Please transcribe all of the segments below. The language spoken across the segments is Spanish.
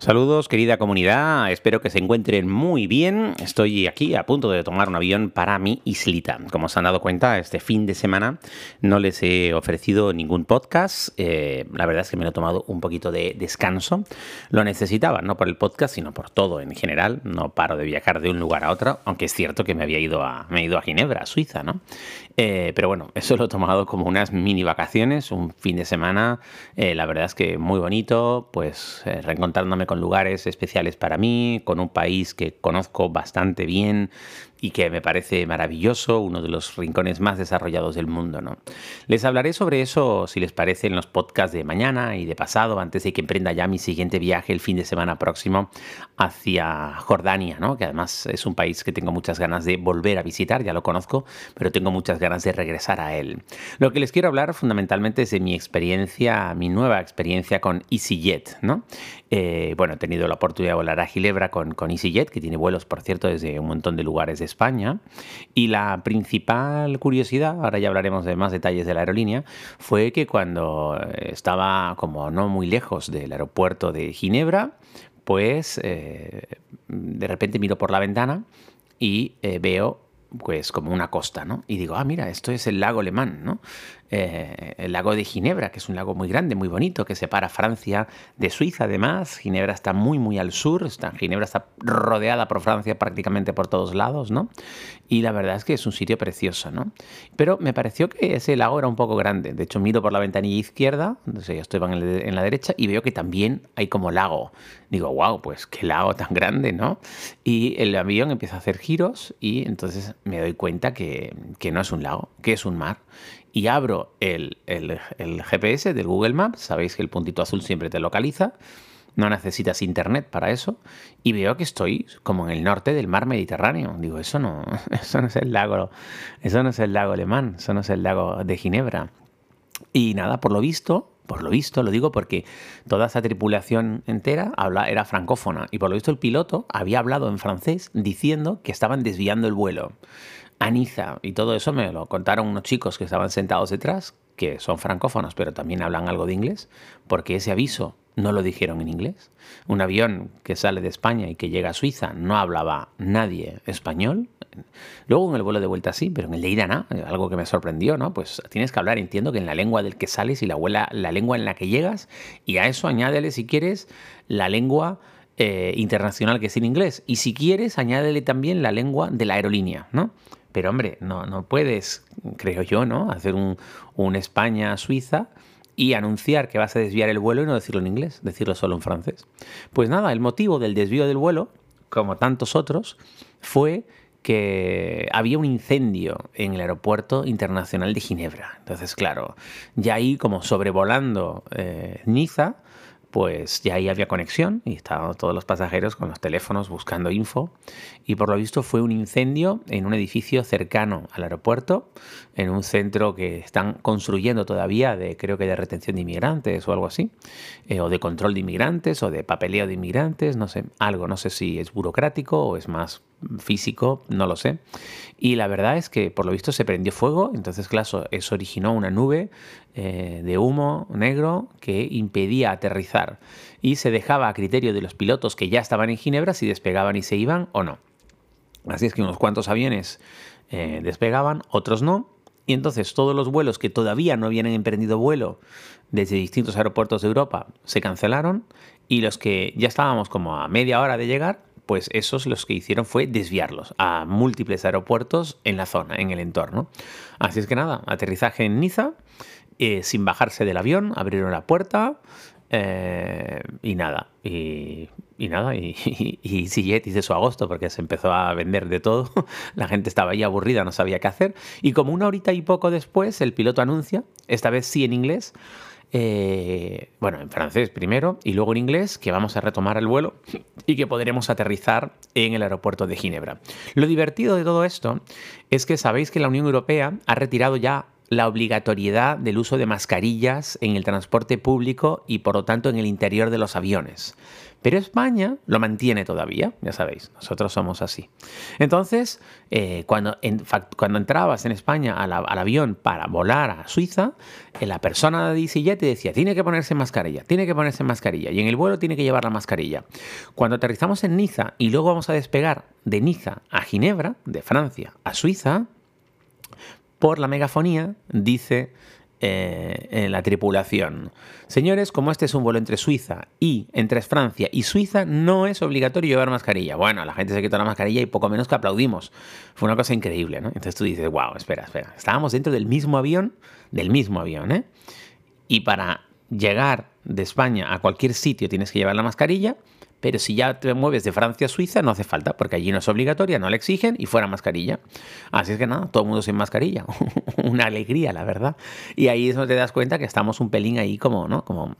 Saludos querida comunidad, espero que se encuentren muy bien. Estoy aquí a punto de tomar un avión para mi islita. Como se han dado cuenta, este fin de semana no les he ofrecido ningún podcast. Eh, la verdad es que me lo he tomado un poquito de descanso. Lo necesitaba, no por el podcast, sino por todo en general. No paro de viajar de un lugar a otro, aunque es cierto que me había ido a, me he ido a Ginebra, a Suiza, ¿no? Eh, pero bueno, eso lo he tomado como unas mini vacaciones, un fin de semana. Eh, la verdad es que muy bonito, pues reencontrándome con lugares especiales para mí, con un país que conozco bastante bien, y que me parece maravilloso, uno de los rincones más desarrollados del mundo. ¿no? Les hablaré sobre eso, si les parece, en los podcasts de mañana y de pasado, antes de que emprenda ya mi siguiente viaje el fin de semana próximo hacia Jordania, ¿no? que además es un país que tengo muchas ganas de volver a visitar, ya lo conozco, pero tengo muchas ganas de regresar a él. Lo que les quiero hablar fundamentalmente es de mi experiencia, mi nueva experiencia con EasyJet. ¿no? Eh, bueno, he tenido la oportunidad de volar a Ginebra con, con EasyJet, que tiene vuelos, por cierto, desde un montón de lugares de España. Y la principal curiosidad, ahora ya hablaremos de más detalles de la aerolínea, fue que cuando estaba como no muy lejos del aeropuerto de Ginebra, pues eh, de repente miro por la ventana y eh, veo pues como una costa, ¿no? Y digo, ah, mira, esto es el lago Alemán, ¿no? Eh, el lago de Ginebra, que es un lago muy grande, muy bonito, que separa Francia de Suiza además. Ginebra está muy, muy al sur, está, Ginebra está rodeada por Francia prácticamente por todos lados, ¿no? Y la verdad es que es un sitio precioso, ¿no? Pero me pareció que ese lago era un poco grande. De hecho, miro por la ventanilla izquierda, entonces yo estoy en la derecha, y veo que también hay como lago. Digo, wow, pues qué lago tan grande, ¿no? Y el avión empieza a hacer giros y entonces me doy cuenta que, que no es un lago, que es un mar y abro el, GPS del Google Maps, sabéis que el puntito azul siempre te localiza, no necesitas internet para eso, y veo que estoy como en el norte del mar Mediterráneo. Digo, eso no, eso no es el lago, eso no es el lago alemán, eso no es el lago de Ginebra. Y nada, por lo visto, por lo visto, lo digo porque toda esa tripulación entera era francófona, y por lo visto el piloto había hablado en francés diciendo que estaban desviando el vuelo. Aniza. Y todo eso me lo contaron unos chicos que estaban sentados detrás, que son francófonos, pero también hablan algo de inglés, porque ese aviso no lo dijeron en inglés. Un avión que sale de España y que llega a Suiza no hablaba nadie español. Luego en el vuelo de vuelta sí, pero en el de ida no, algo que me sorprendió, ¿no? Pues tienes que hablar, entiendo que en la lengua del que sales y la, la lengua en la que llegas, y a eso añádele si quieres la lengua eh, internacional que es en inglés. Y si quieres, añádele también la lengua de la aerolínea, ¿no? Pero hombre, no, no puedes, creo yo, ¿no? Hacer un, un España-Suiza y anunciar que vas a desviar el vuelo y no decirlo en inglés, decirlo solo en francés. Pues nada, el motivo del desvío del vuelo, como tantos otros, fue que había un incendio en el aeropuerto internacional de Ginebra. Entonces, claro, ya ahí como sobrevolando eh, Niza, pues ya ahí había conexión y estaban todos los pasajeros con los teléfonos buscando info y por lo visto fue un incendio en un edificio cercano al aeropuerto, en un centro que están construyendo todavía de creo que de retención de inmigrantes o algo así, eh, o de control de inmigrantes o de papeleo de inmigrantes, no sé, algo, no sé si es burocrático o es más físico, no lo sé. Y la verdad es que por lo visto se prendió fuego, entonces claro, eso originó una nube eh, de humo negro que impedía aterrizar y se dejaba a criterio de los pilotos que ya estaban en Ginebra si despegaban y se iban o no. Así es que unos cuantos aviones eh, despegaban, otros no, y entonces todos los vuelos que todavía no habían emprendido vuelo desde distintos aeropuertos de Europa se cancelaron y los que ya estábamos como a media hora de llegar pues esos los que hicieron fue desviarlos a múltiples aeropuertos en la zona, en el entorno. Así es que nada, aterrizaje en Niza, eh, sin bajarse del avión, abrieron la puerta eh, y nada, y, nada, y, y, y hice su agosto porque se empezó a vender de todo, la gente estaba ahí aburrida, no sabía qué hacer, y como una horita y poco después el piloto anuncia, esta vez sí en inglés, eh, bueno, en francés primero y luego en inglés, que vamos a retomar el vuelo y que podremos aterrizar en el aeropuerto de Ginebra. Lo divertido de todo esto es que sabéis que la Unión Europea ha retirado ya la obligatoriedad del uso de mascarillas en el transporte público y por lo tanto en el interior de los aviones. Pero España lo mantiene todavía, ya sabéis, nosotros somos así. Entonces, eh, cuando, entrabas en España al avión para volar a Suiza, eh, la persona de EasyJet te decía, tiene que ponerse mascarilla, tiene que ponerse mascarilla, y en el vuelo tiene que llevar la mascarilla. Cuando aterrizamos en Niza y luego vamos a despegar de Niza a Ginebra, de Francia a Suiza, por la megafonía dice eh, en la tripulación. Señores, como este es un vuelo entre Suiza y entre Francia y Suiza, no es obligatorio llevar mascarilla. Bueno, la gente se quitó la mascarilla y poco menos que aplaudimos. Fue una cosa increíble, ¿no? Entonces tú dices, wow, espera, espera. Estábamos dentro del mismo avión, del mismo avión, ¿eh? Y para llegar de España a cualquier sitio tienes que llevar la mascarilla pero si ya te mueves de Francia a Suiza, no hace falta, porque allí no es obligatoria, no la exigen y fuera mascarilla. Así es que nada, todo el mundo sin mascarilla. Una alegría, la verdad. Y ahí es donde te das cuenta que estamos un pelín ahí como, ¿no? Como,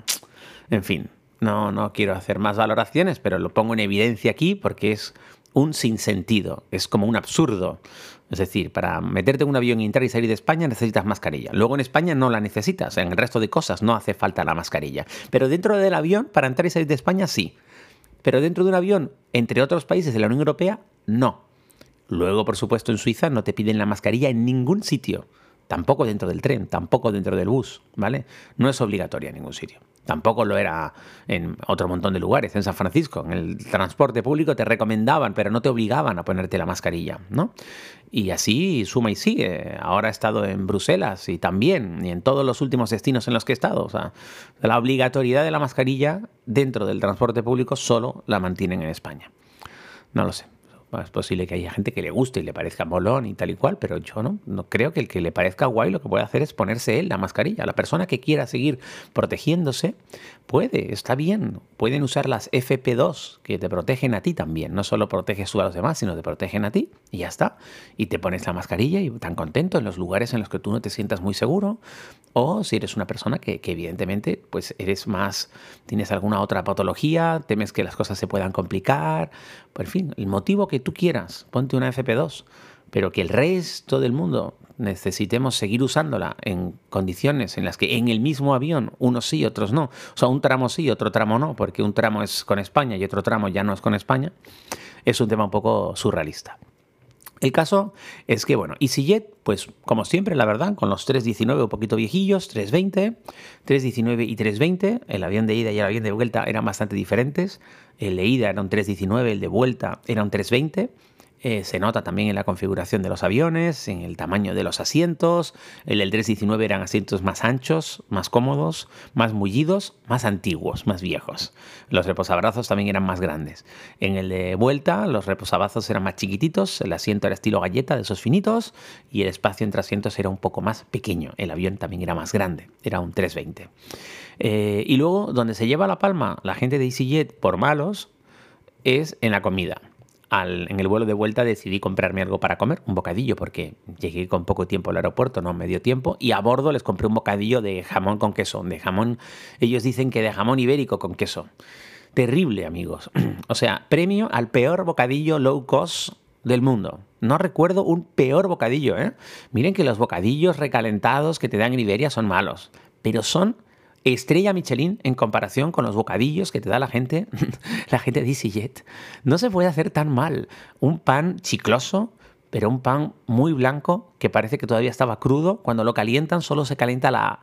en fin, no, no quiero hacer más valoraciones, pero lo pongo en evidencia aquí porque es un sinsentido, es como un absurdo. Es decir, para meterte en un avión y entrar y salir de España necesitas mascarilla. Luego en España no la necesitas, en el resto de cosas no hace falta la mascarilla. Pero dentro del avión, para entrar y salir de España, sí. Pero dentro de un avión, entre otros países de la Unión Europea, no. Luego, por supuesto, en Suiza no te piden la mascarilla en ningún sitio. Tampoco dentro del tren, tampoco dentro del bus, ¿vale? No es obligatoria en ningún sitio. Tampoco lo era en otro montón de lugares. En San Francisco, en el transporte público te recomendaban, pero no te obligaban a ponerte la mascarilla, ¿no? Y así suma y sigue. Ahora he estado en Bruselas y también, y en todos los últimos destinos en los que he estado. O sea, la obligatoriedad de la mascarilla dentro del transporte público solo la mantienen en España. No lo sé es posible que haya gente que le guste y le parezca molón y tal y cual, pero yo no, no creo que el que le parezca guay lo que puede hacer es ponerse él la mascarilla. La persona que quiera seguir protegiéndose puede, está bien. Pueden usar las FP2 que te protegen a ti también. No solo proteges tú a los demás, sino te protegen a ti y ya está. Y te pones la mascarilla y tan contento en los lugares en los que tú no te sientas muy seguro. O si eres una persona que, evidentemente pues eres más, tienes alguna otra patología, temes que las cosas se puedan complicar. Por fin, el motivo que tú quieras, ponte una FP2, pero que el resto del mundo necesitemos seguir usándola en condiciones en las que en el mismo avión unos sí, otros no, o sea, un tramo sí, otro tramo no, porque un tramo es con España y otro tramo ya no es con España, es un tema un poco surrealista. El caso es que, bueno, EasyJet, pues como siempre, la verdad, con los 319 un poquito viejillos, 320, 319 y 320, el avión de ida y el avión de vuelta eran bastante diferentes. El de ida era un 319, el de vuelta era un 320. Eh, se nota también en la configuración de los aviones, en el tamaño de los asientos. El del 319 eran asientos más anchos, más cómodos, más mullidos, más antiguos, más viejos. Los reposabrazos también eran más grandes. En el de vuelta, los reposabrazos eran más chiquititos, el asiento era estilo galleta, de esos finitos, y el espacio entre asientos era un poco más pequeño. El avión también era más grande, era un 320. Eh, y luego, donde se lleva la palma la gente de EasyJet por malos, es en la comida en el vuelo de vuelta decidí comprarme algo para comer, un bocadillo, porque llegué con poco tiempo al aeropuerto, no medio tiempo, y a bordo les compré un bocadillo de jamón con queso, de jamón, ellos dicen que de jamón ibérico con queso. Terrible, amigos. O sea, premio al peor bocadillo low cost del mundo. No recuerdo un peor bocadillo, ¿eh? Miren que los bocadillos recalentados que te dan en Iberia son malos, pero son estrella Michelin en comparación con los bocadillos que te da la gente, la gente de EasyJet. No se puede hacer tan mal. Un pan chicloso, pero un pan muy blanco que parece que todavía estaba crudo. Cuando lo calientan solo se calienta la,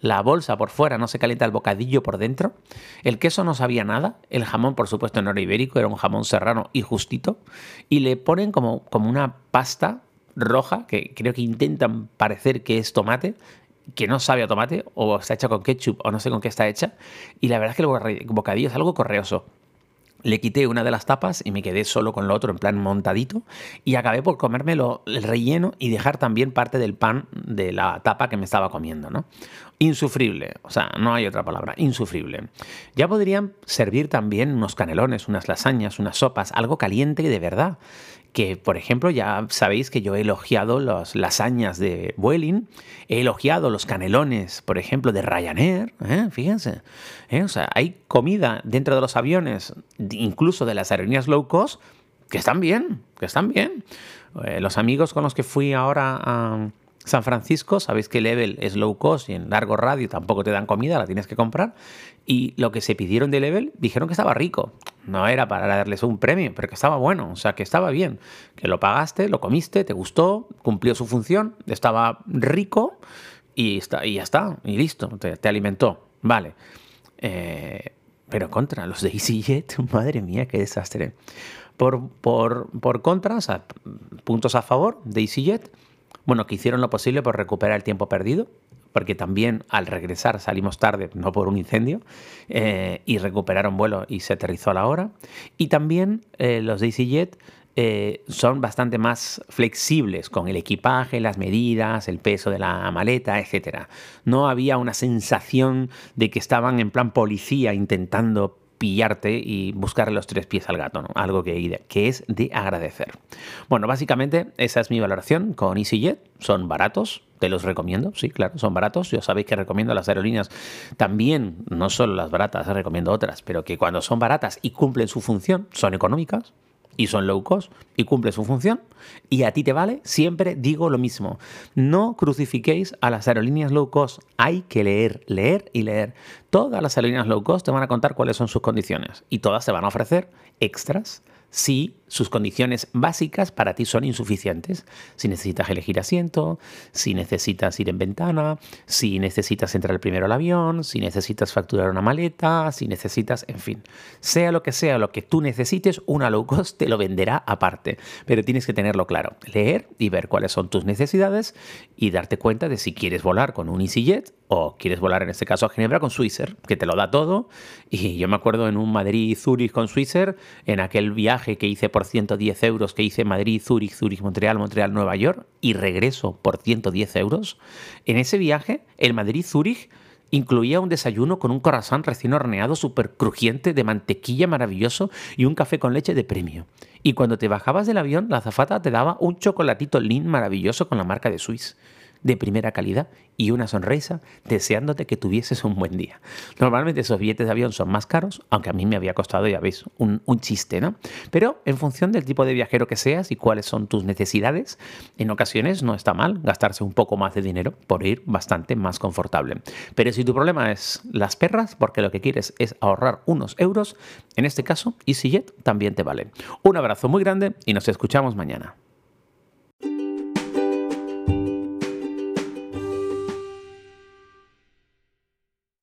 la bolsa por fuera, no se calienta el bocadillo por dentro. El queso no sabía nada. El jamón, por supuesto, no era ibérico, era un jamón serrano y justito. Y le ponen como, como una pasta roja, que creo que intentan parecer que es tomate, que no sabe a tomate o está hecha con ketchup o no sé con qué está hecha. Y la verdad es que el bocadillo es algo correoso. Le quité una de las tapas y me quedé solo con lo otro en plan montadito y acabé por comérmelo el relleno y dejar también parte del pan de la tapa que me estaba comiendo, ¿no? Insufrible, o sea, no hay otra palabra, insufrible. Ya podrían servir también unos canelones, unas lasañas, unas sopas, algo caliente de verdad que, por ejemplo, ya sabéis que yo he elogiado las lasañas de Vueling, he elogiado los canelones, por ejemplo, de Ryanair, ¿eh? fíjense. ¿eh? O sea, hay comida dentro de los aviones, incluso de las aerolíneas low cost, que están bien, que están bien. Eh, los amigos con los que fui ahora a San Francisco, sabéis que Level es low cost y en largo radio tampoco te dan comida, la tienes que comprar. Y lo que se pidieron de Level dijeron que estaba rico. No era para darles un premio, pero que estaba bueno, o sea, que estaba bien. Que lo pagaste, lo comiste, te gustó, cumplió su función, estaba rico y, está, y ya está, y listo, te, alimentó. Vale. Eh, pero contra los de EasyJet, madre mía, qué desastre. Por, por, por contra, o puntos a favor de EasyJet, bueno, que hicieron lo posible por recuperar el tiempo perdido, porque también al regresar salimos tarde, no por un incendio, eh, y recuperaron vuelo y se aterrizó a la hora. Y también eh, los de EasyJet eh, son bastante más flexibles con el equipaje, las medidas, el peso de la maleta, etc. No había una sensación de que estaban en plan policía intentando pillarte y buscarle los tres pies al gato, ¿no? algo que, que es de agradecer. Bueno, básicamente esa es mi valoración con EasyJet. Son baratos, te los recomiendo, sí, claro, son baratos. Ya sabéis que recomiendo las aerolíneas también, no solo las baratas, recomiendo otras, pero que cuando son baratas y cumplen su función, son económicas, y son low cost y cumple su función y a ti te vale, siempre digo lo mismo. No crucifiquéis a las aerolíneas low cost. Hay que leer, leer y leer. Todas las aerolíneas low cost te van a contar cuáles son sus condiciones y todas te van a ofrecer extras si sus condiciones básicas para ti son insuficientes. Si necesitas elegir asiento, si necesitas ir en ventana, si necesitas entrar primero al avión, si necesitas facturar una maleta, si necesitas, en fin, sea lo que sea lo que tú necesites, una low cost te lo venderá aparte. Pero tienes que tenerlo claro, leer y ver cuáles son tus necesidades y darte cuenta de si quieres volar con un EasyJet o quieres volar en este caso a Ginebra con Swissair, que te lo da todo. Y yo me acuerdo en un Madrid-Zurich con Swissair, en aquel viaje que hice por 110 euros, que hice Madrid-Zurich, Zurich-Montreal, Montreal-Nueva York, y regreso por 110 euros. En ese viaje, el Madrid-Zurich incluía un desayuno con un corazón recién horneado súper crujiente de mantequilla maravilloso y un café con leche de premio. Y cuando te bajabas del avión, la azafata te daba un chocolatito Lean maravilloso con la marca de Swiss de primera calidad y una sonrisa deseándote que tuvieses un buen día. Normalmente esos billetes de avión son más caros, aunque a mí me había costado, ya veis, un, chiste, ¿no? Pero en función del tipo de viajero que seas y cuáles son tus necesidades, en ocasiones no está mal gastarse un poco más de dinero por ir bastante más confortable. Pero si tu problema es las perras, porque lo que quieres es ahorrar unos euros, en este caso EasyJet también te vale. Un abrazo muy grande y nos escuchamos mañana.